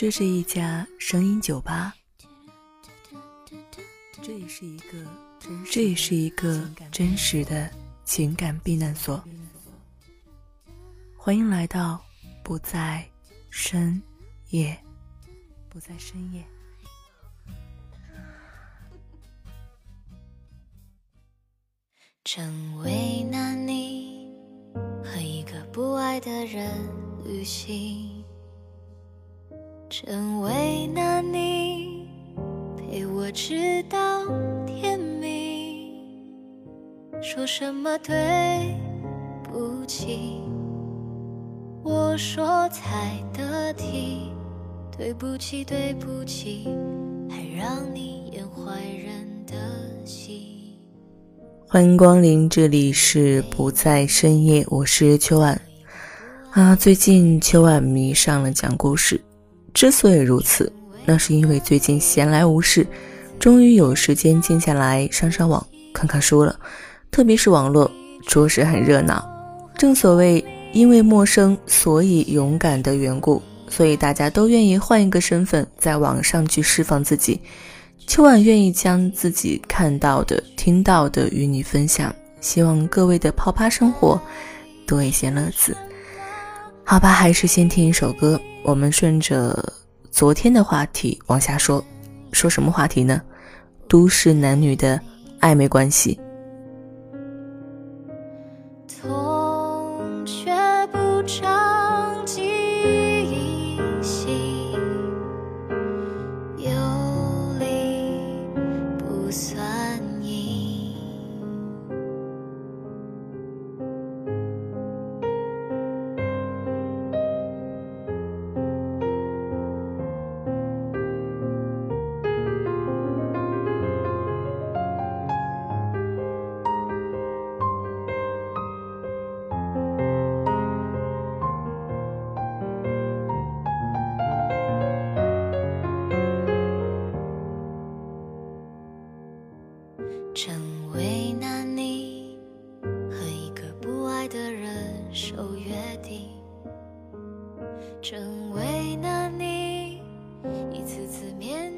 这是一家声音酒吧，这也是一个这也是一个真实的情感避难所。欢迎来到不在深夜，不在深夜。真为难你和一个不爱的人旅行。真为难你陪我直到天明，说什么对不起，我说才得体，对不起对不起，还让你演坏人的戏。欢迎光临，这里是不在深夜，我是秋晚啊。最近秋晚迷上了讲故事。之所以如此，那是因为最近闲来无事，终于有时间静下来上上网看看书了。特别是网络，着实很热闹。正所谓因为陌生，所以勇敢的缘故，所以大家都愿意换一个身份，在网上去释放自己。秋晚愿意将自己看到的、听到的与你分享，希望各位的泡吧生活多一些乐子。好吧，还是先听一首歌。我们顺着昨天的话题往下说，说什么话题呢？都市男女的暧昧关系。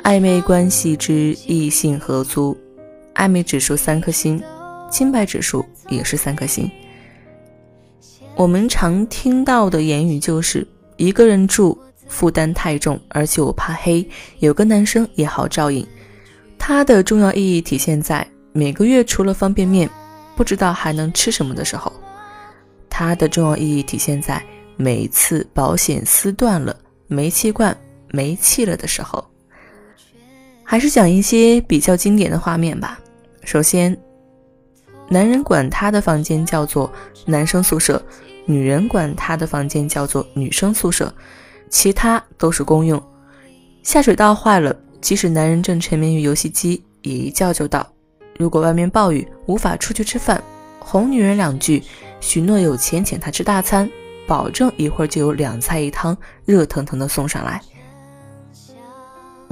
暧昧关系之异性合租，暧昧指数三颗星，清白指数也是三颗星。我们常听到的言语就是一个人住负担太重，而且我怕黑，有个男生也好照应。它的重要意义体现在每个月除了方便面，不知道还能吃什么的时候；它的重要意义体现在每次保险丝断了、煤气罐没气了的时候。还是讲一些比较经典的画面吧。首先，男人管他的房间叫做男生宿舍，女人管他的房间叫做女生宿舍，其他都是公用。下水道坏了，即使男人正沉迷于游戏机，也一叫就到。如果外面暴雨，无法出去吃饭，哄女人两句，许诺有钱请她吃大餐，保证一会儿就有两菜一汤，热腾腾的送上来。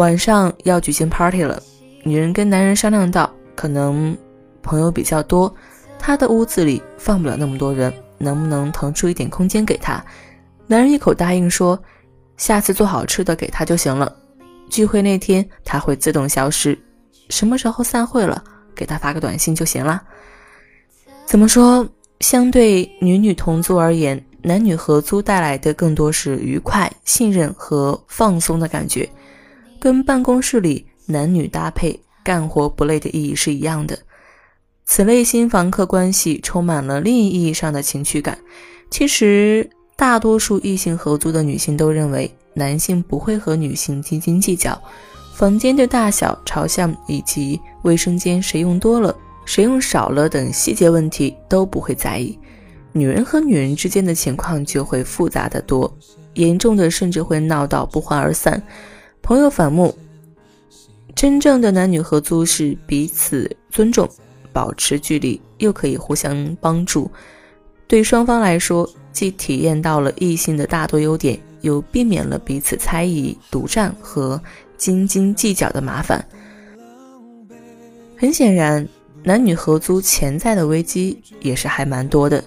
晚上要举行 party 了，女人跟男人商量到，可能朋友比较多，他的屋子里放不了那么多人，能不能腾出一点空间给他？男人一口答应说，下次做好吃的给他就行了。聚会那天他会自动消失，什么时候散会了，给他发个短信就行了。怎么说？相对女女同租而言，男女合租带来的更多是愉快、信任和放松的感觉。跟办公室里男女搭配干活不累的意义是一样的。此类新房客关系充满了另一意义上的情趣感。其实，大多数异性合租的女性都认为，男性不会和女性斤斤计较房间的大小、朝向以及卫生间谁用多了、谁用少了等细节问题都不会在意。女人和女人之间的情况就会复杂的多，严重的甚至会闹到不欢而散。朋友反目，真正的男女合租是彼此尊重，保持距离，又可以互相帮助。对双方来说，既体验到了异性的大多优点，又避免了彼此猜疑、独占和斤斤计较的麻烦。很显然，男女合租潜在的危机也是还蛮多的。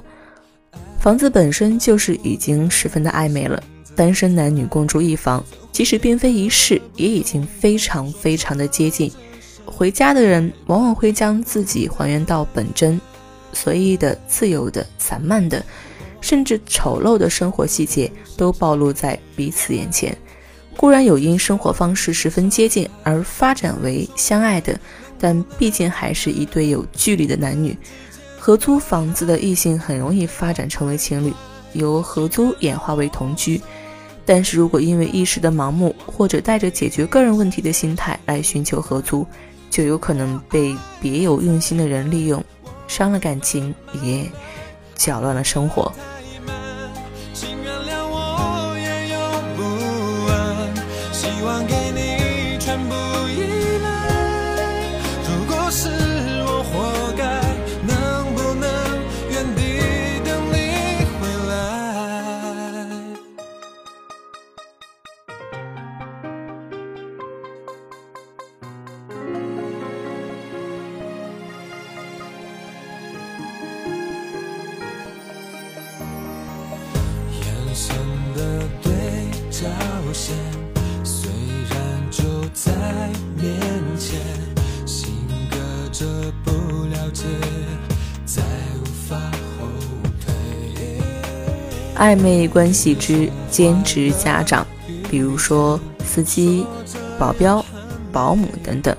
房子本身就是已经十分的暧昧了。单身男女共住一房，即使并非一室，也已经非常非常的接近。回家的人往往会将自己还原到本真，随意的、自由的、散漫的，甚至丑陋的生活细节都暴露在彼此眼前。固然有因生活方式十分接近而发展为相爱的，但毕竟还是一对有距离的男女。合租房子的异性很容易发展成为情侣，由合租演化为同居。但是如果因为一时的盲目，或者带着解决个人问题的心态来寻求合租，就有可能被别有用心的人利用，伤了感情，也搅乱了生活。我想的对照线，虽然就在面前，性格这不了解，再无法暧昧关系之兼职家长，比如说司机、保镖、保姆等等，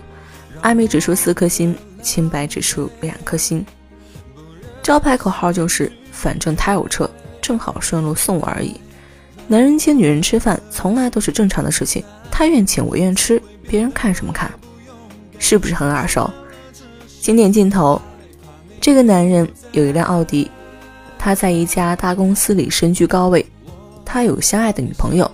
暧昧指数四颗星，清白指数两颗星。招牌口号就是“反正他有车，正好顺路送我而已”。男人请女人吃饭，从来都是正常的事情，他愿请我愿吃，别人看什么看？是不是很耳熟？经典镜头，这个男人有一辆奥迪。他在一家大公司里身居高位，他有相爱的女朋友，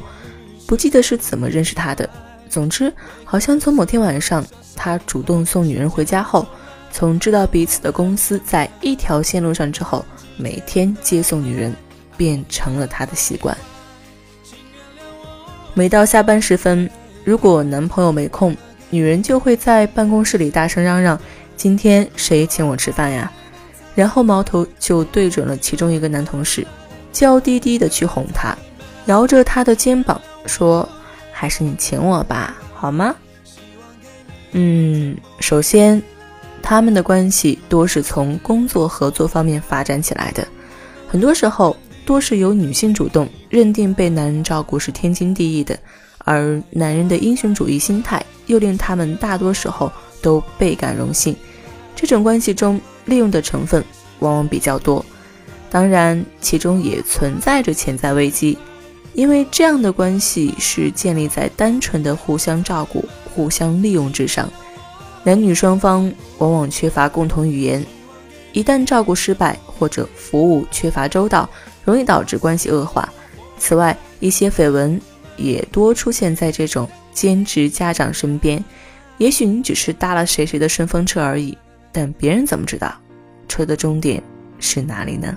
不记得是怎么认识他的。总之，好像从某天晚上他主动送女人回家后，从知道彼此的公司在一条线路上之后，每天接送女人，变成了他的习惯。每到下班时分，如果男朋友没空，女人就会在办公室里大声嚷嚷：“今天谁请我吃饭呀？”然后矛头就对准了其中一个男同事，娇滴滴的去哄他，摇着他的肩膀说：“还是你请我吧，好吗？”嗯，首先，他们的关系多是从工作合作方面发展起来的，很多时候多是由女性主动认定被男人照顾是天经地义的，而男人的英雄主义心态又令他们大多时候都倍感荣幸。这种关系中。利用的成分往往比较多，当然其中也存在着潜在危机，因为这样的关系是建立在单纯的互相照顾、互相利用之上，男女双方往往缺乏共同语言，一旦照顾失败或者服务缺乏周到，容易导致关系恶化。此外，一些绯闻也多出现在这种兼职家长身边，也许你只是搭了谁谁的顺风车而已。但别人怎么知道，车的终点是哪里呢？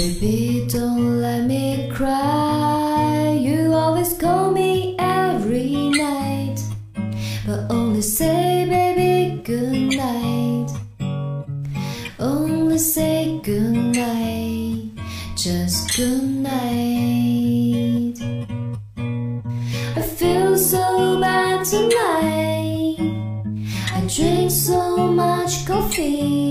Baby, don't let me cry. You always call me every night, but only say, baby, good night. Only say good night, just good night. I feel so bad tonight. I drink so much coffee.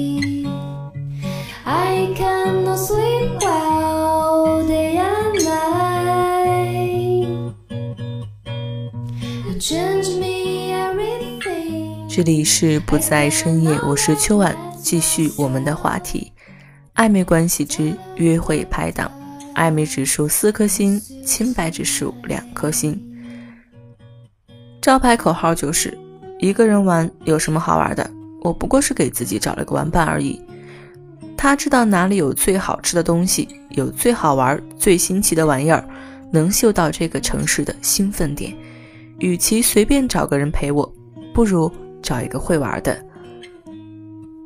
这里是不在深夜，我是秋晚，继续我们的话题：暧昧关系之约会拍档，暧昧指数四颗星，清白指数两颗星。招牌口号就是一个人玩有什么好玩的？我不过是给自己找了个玩伴而已。他知道哪里有最好吃的东西，有最好玩、最新奇的玩意儿，能嗅到这个城市的兴奋点。与其随便找个人陪我，不如。找一个会玩的。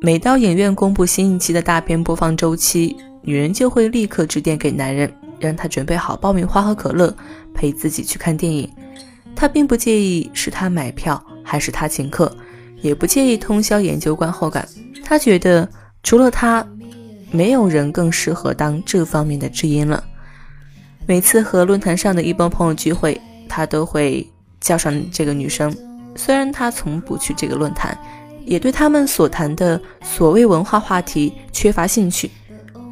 每到影院公布新一期的大片播放周期，女人就会立刻致电给男人，让他准备好爆米花和可乐，陪自己去看电影。她并不介意是他买票还是他请客，也不介意通宵研究观后感。她觉得除了他，没有人更适合当这方面的知音了。每次和论坛上的一帮朋友聚会，他都会叫上这个女生。虽然他从不去这个论坛，也对他们所谈的所谓文化话题缺乏兴趣，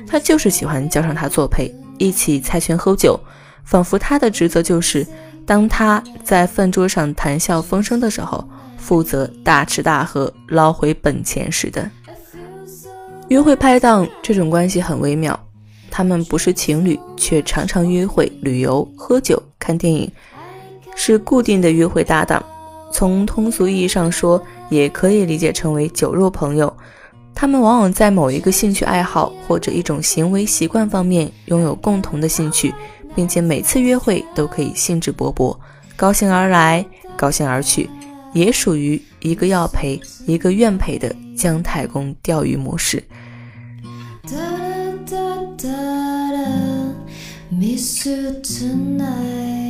他就是喜欢叫上他作陪，一起猜拳喝酒，仿佛他的职责就是，当他在饭桌上谈笑风生的时候，负责大吃大喝捞回本钱似的。约会拍档这种关系很微妙，他们不是情侣，却常常约会、旅游、喝酒、看电影，是固定的约会搭档。从通俗意义上说，也可以理解成为酒肉朋友。他们往往在某一个兴趣爱好或者一种行为习惯方面拥有共同的兴趣，并且每次约会都可以兴致勃勃，高兴而来，高兴而去，也属于一个要陪，一个愿陪的姜太公钓鱼模式。Miss you tonight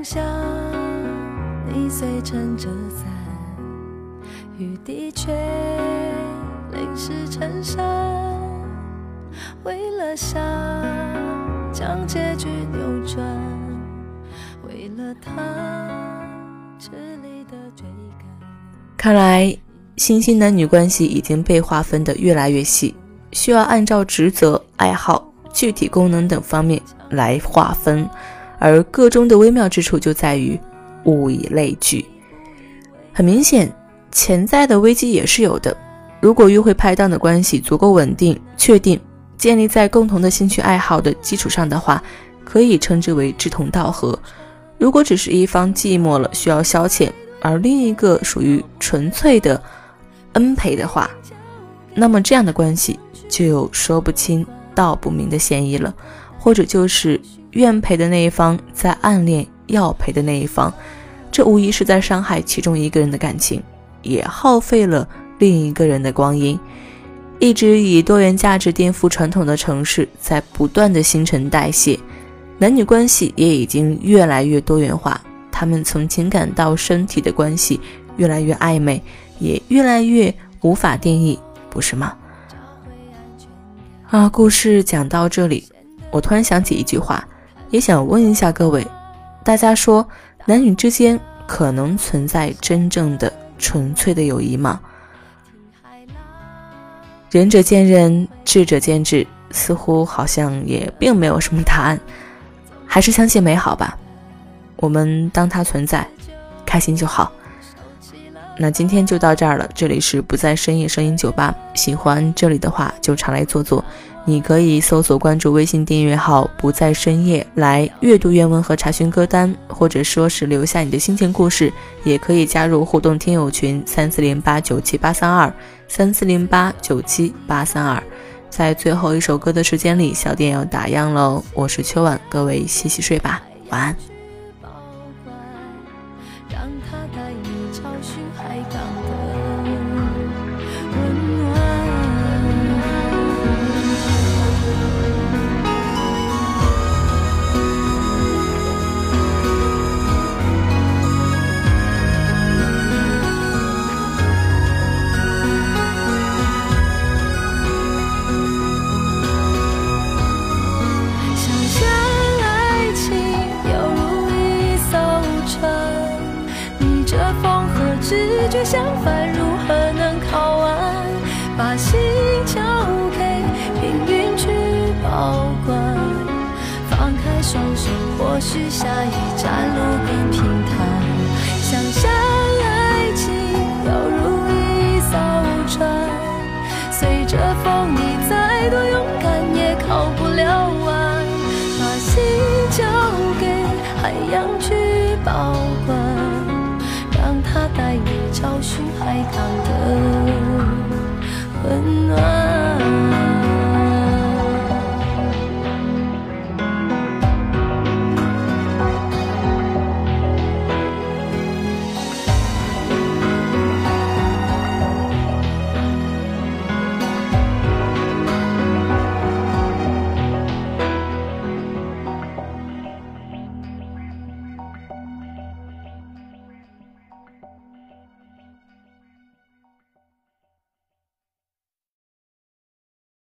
风下，你随撑着伞，雨滴却淋湿衬衫。为了想将结局扭转，为了他痴离的追赶。看来，新兴男女关系已经被划分的越来越细，需要按照职责、爱好、具体功能等方面来划分。而个中的微妙之处就在于物以类聚，很明显，潜在的危机也是有的。如果约会拍档的关系足够稳定、确定，建立在共同的兴趣爱好的基础上的话，可以称之为志同道合。如果只是一方寂寞了需要消遣，而另一个属于纯粹的恩陪的话，那么这样的关系就有说不清道不明的嫌疑了，或者就是。愿陪的那一方在暗恋要陪的那一方，这无疑是在伤害其中一个人的感情，也耗费了另一个人的光阴。一直以多元价值颠覆传统的城市，在不断的新陈代谢，男女关系也已经越来越多元化。他们从情感到身体的关系越来越暧昧，也越来越无法定义，不是吗？啊，故事讲到这里，我突然想起一句话。也想问一下各位，大家说男女之间可能存在真正的纯粹的友谊吗？仁者见仁，智者见智，似乎好像也并没有什么答案，还是相信美好吧。我们当它存在，开心就好。那今天就到这儿了，这里是不在深夜声音酒吧，喜欢这里的话就常来坐坐。你可以搜索关注微信订阅号“不在深夜”来阅读原文和查询歌单，或者说是留下你的心情故事。也可以加入互动听友群三四零八九七八三二三四零八九七八三二。在最后一首歌的时间里，小店要打烊喽。我是秋晚，各位洗洗睡吧，晚安。交给命运去保管。放开双手或许下一站路更平坦。想象